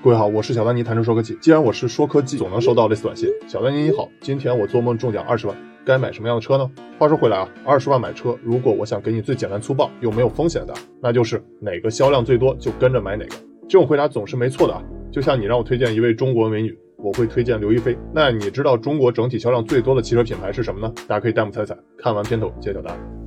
各位好，我是小丹尼，谈车说科技。既然我是说科技，总能收到类似短信。小丹尼你好，今天我做梦中奖二十万，该买什么样的车呢？话说回来啊，二十万买车，如果我想给你最简单粗暴又没有风险的，那就是哪个销量最多就跟着买哪个。这种回答总是没错的啊。就像你让我推荐一位中国美女，我会推荐刘亦菲。那你知道中国整体销量最多的汽车品牌是什么呢？大家可以弹幕猜猜。看完片头揭晓答案。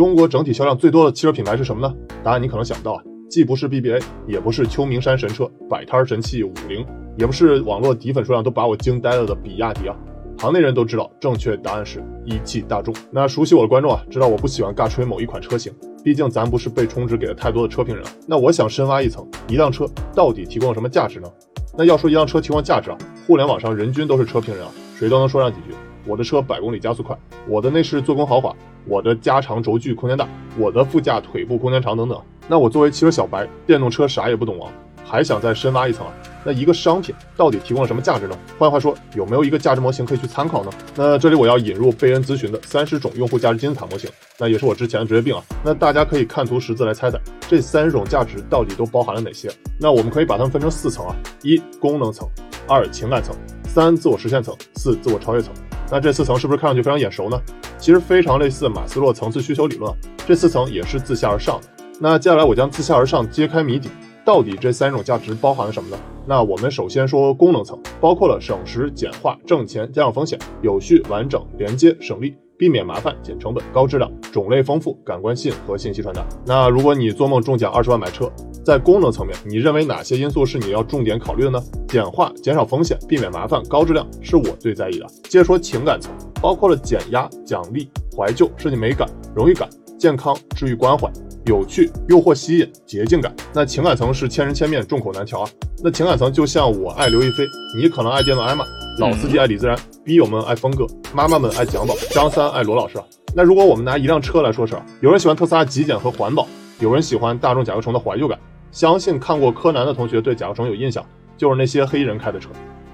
中国整体销量最多的汽车品牌是什么呢？答案你可能想不到啊，既不是 BBA，也不是秋名山神车、摆摊神器五菱，也不是网络底粉数量都把我惊呆了的比亚迪啊。行内人都知道，正确答案是一汽大众。那熟悉我的观众啊，知道我不喜欢尬吹某一款车型，毕竟咱不是被充值给了太多的车评人。那我想深挖一层，一辆车到底提供了什么价值呢？那要说一辆车提供价值啊，互联网上人均都是车评人啊，谁都能说上几句。我的车百公里加速快，我的内饰做工豪华。我的加长轴距空间大，我的副驾腿部空间长等等。那我作为汽车小白，电动车啥也不懂啊，还想再深挖一层啊？那一个商品到底提供了什么价值呢？换句话说，有没有一个价值模型可以去参考呢？那这里我要引入贝恩咨询的三十种用户价值金字塔模型，那也是我之前的职业病啊。那大家可以看图识字来猜猜，这三十种价值到底都包含了哪些？那我们可以把它们分成四层啊：一、功能层；二、情感层；三、自我实现层；四、自我超越层。那这四层是不是看上去非常眼熟呢？其实非常类似马斯洛层次需求理论，这四层也是自下而上的。那接下来我将自下而上揭开谜底，到底这三种价值包含了什么呢？那我们首先说功能层，包括了省时、简化、挣钱、加上风险、有序、完整、连接、省力。避免麻烦、减成本、高质量、种类丰富、感官性和信息传达。那如果你做梦中奖二十万买车，在功能层面，你认为哪些因素是你要重点考虑的呢？简化、减少风险、避免麻烦、高质量是我最在意的。接着说情感层，包括了减压、奖励、怀旧、设计美感、荣誉感、健康、治愈关怀、有趣、诱惑吸引、捷径感。那情感层是千人千面，众口难调啊。那情感层就像我爱刘亦菲，你可能爱电动艾玛，老司机爱李自然。逼友们爱峰哥，妈妈们爱蒋宝，张三爱罗老师。那如果我们拿一辆车来说事儿，有人喜欢特斯拉极简和环保，有人喜欢大众甲壳虫的怀旧感。相信看过柯南的同学对甲壳虫有印象，就是那些黑衣人开的车。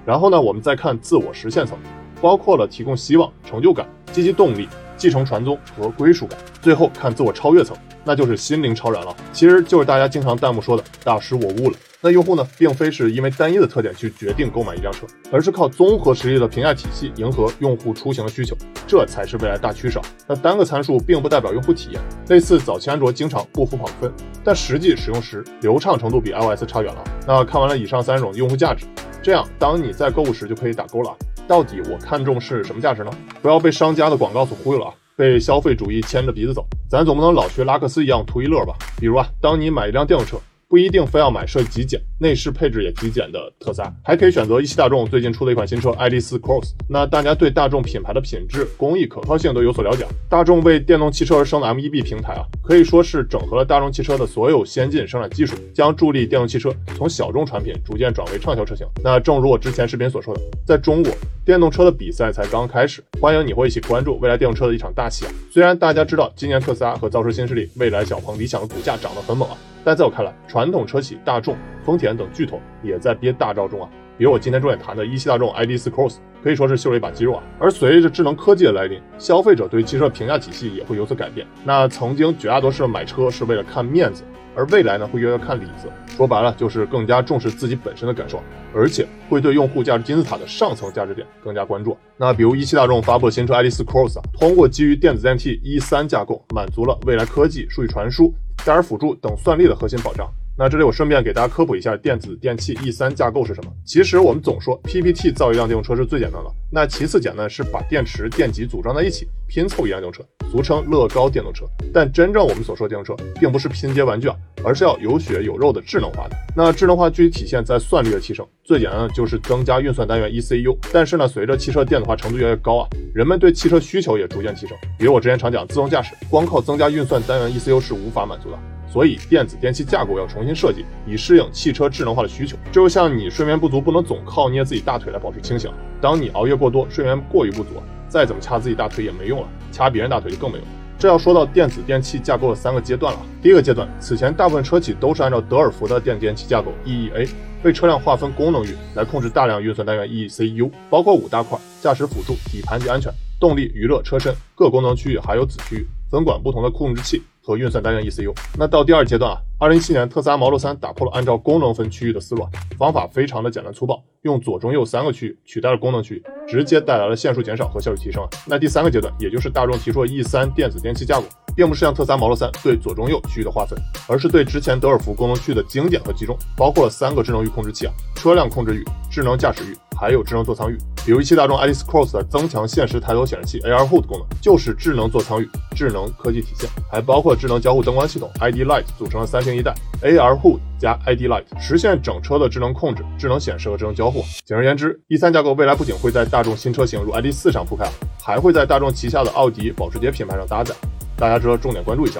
然后呢，我们再看自我实现层，包括了提供希望、成就感、积极动力、继承传宗和归属感。最后看自我超越层，那就是心灵超然了，其实就是大家经常弹幕说的大师我悟了。那用户呢，并非是因为单一的特点去决定购买一辆车，而是靠综合实力的评价体系迎合用户出行的需求，这才是未来大趋势。那单个参数并不代表用户体验，类似早期安卓经常不服跑分，但实际使用时流畅程度比 iOS 差远了。那看完了以上三种用户价值，这样当你在购物时就可以打勾了。到底我看中是什么价值呢？不要被商家的广告所忽悠了啊，被消费主义牵着鼻子走，咱总不能老学拉克斯一样图一乐吧？比如啊，当你买一辆电动车。不一定非要买设计极简、内饰配置也极简的特斯拉，还可以选择一汽大众最近出的一款新车爱丽丝 Cross。那大家对大众品牌的品质、工艺、可靠性都有所了解。大众为电动汽车而生的 MEB 平台啊，可以说是整合了大众汽车的所有先进生产技术，将助力电动汽车从小众产品逐渐转为畅销车型。那正如我之前视频所说的，在中国。电动车的比赛才刚开始，欢迎你会一起关注未来电动车的一场大戏啊！虽然大家知道今年特斯拉和造车新势力、蔚来、小鹏、理想的股价涨得很猛啊，但在我看来，传统车企大众、丰田等巨头也在憋大招中啊。比如我今天重点谈的一汽大众 ID.4 Cross，可以说是秀了一把肌肉啊。而随着智能科技的来临，消费者对汽车评价体系也会有所改变。那曾经绝大多数人买车是为了看面子。而未来呢，会越来越看里子，说白了就是更加重视自己本身的感受，而且会对用户价值金字塔的上层价值点更加关注。那比如一汽大众发布的新车 ID.4 Cross 啊，通过基于电子电器 E 三架构，满足了未来科技、数据传输、戴尔辅助等算力的核心保障。那这里我顺便给大家科普一下电子电器 E 三架构是什么。其实我们总说 PPT 造一辆电动车是最简单的，那其次简单是把电池电极组装在一起拼凑一辆电动车，俗称乐高电动车。但真正我们所说的电动车，并不是拼接玩具啊，而是要有血有肉的智能化的。那智能化具体体现在算力的提升，最简单的就是增加运算单元 ECU。但是呢，随着汽车电子化程度越来越高啊，人们对汽车需求也逐渐提升。比如我之前常讲，自动驾驶光靠增加运算单元 ECU 是无法满足的。所以，电子电器架构要重新设计，以适应汽车智能化的需求。就像你睡眠不足，不能总靠捏自己大腿来保持清醒。当你熬夜过多，睡眠过于不足，再怎么掐自己大腿也没用了，掐别人大腿就更没用。这要说到电子电器架构的三个阶段了。第一个阶段，此前大部分车企都是按照德尔福的电子电器架构 EEA，为车辆划分功能域来控制大量运算单元 ECU，包括五大块：驾驶辅助、底盘及安全、动力、娱乐、车身各功能区域，还有子区域，分管不同的控制器和运算单元 ECU。那到第二阶段啊，二零一七年特斯拉 Model 3打破了按照功能分区域的思路，方法非常的简单粗暴，用左中右三个区域取代了功能区域，直接带来了线数减少和效率提升啊。那第三个阶段，也就是大众提出的 E3 电子电器架构。并不是像特斯拉 Model 3对左中右区域的划分，而是对之前德尔福功能区的精简和集中，包括了三个智能域控制器啊，车辆控制域、智能驾驶域，还有智能座舱域。比如一汽大众 Iris Cross 的增强现实抬头显示器 AR HUD 功能，就是智能座舱域、智能科技体现，还包括智能交互灯光系统 ID Light 组成了三星一代 AR HUD 加 ID Light，实现整车的智能控制、智能显示和智能交互。简而言之，E3 架构未来不仅会在大众新车型如 ID.4 上铺开，还会在大众旗下的奥迪、保时捷品牌上搭载。大家值得重点关注一下。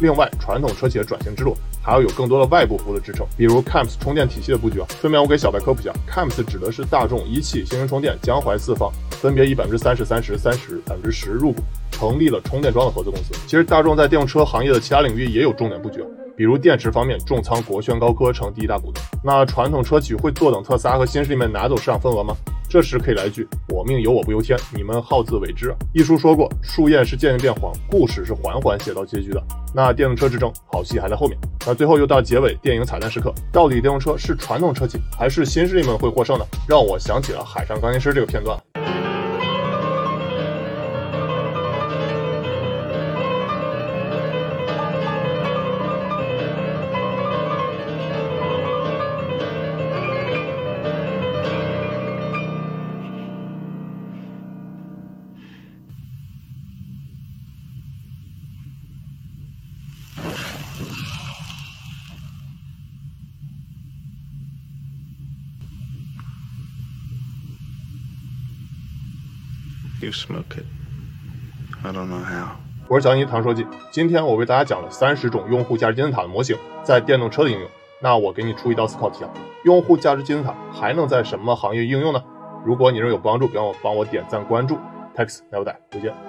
另外，传统车企的转型之路还要有更多的外部服务的支撑，比如 CAMS 充电体系的布局啊。顺便我给小白科普一下，CAMS 指的是大众、一汽、新能充电、江淮四方分别以百分之三十、三十、三十、百分之十入股，成立了充电桩的合资公司。其实大众在电动车行业的其他领域也有重点布局，比如电池方面重仓国轩高科成第一大股东。那传统车企会坐等特斯拉和新势力们拿走市场份额吗？这时可以来一句：“我命由我不由天，你们好自为之。”一书说过，树叶是渐渐变黄，故事是缓缓写到结局的。那电动车之争，好戏还在后面。那最后又到结尾，电影彩蛋时刻，到底电动车是传统车企还是新势力们会获胜呢？让我想起了《海上钢琴师》这个片段。You smoke it. I don't know how. 我是小尼唐书记，今天我为大家讲了三十种用户价值金字塔的模型在电动车的应用。那我给你出一道思考题啊，用户价值金字塔还能在什么行业应用呢？如果你认为有帮助，别忘了帮我点赞关注。Text，never die，再见。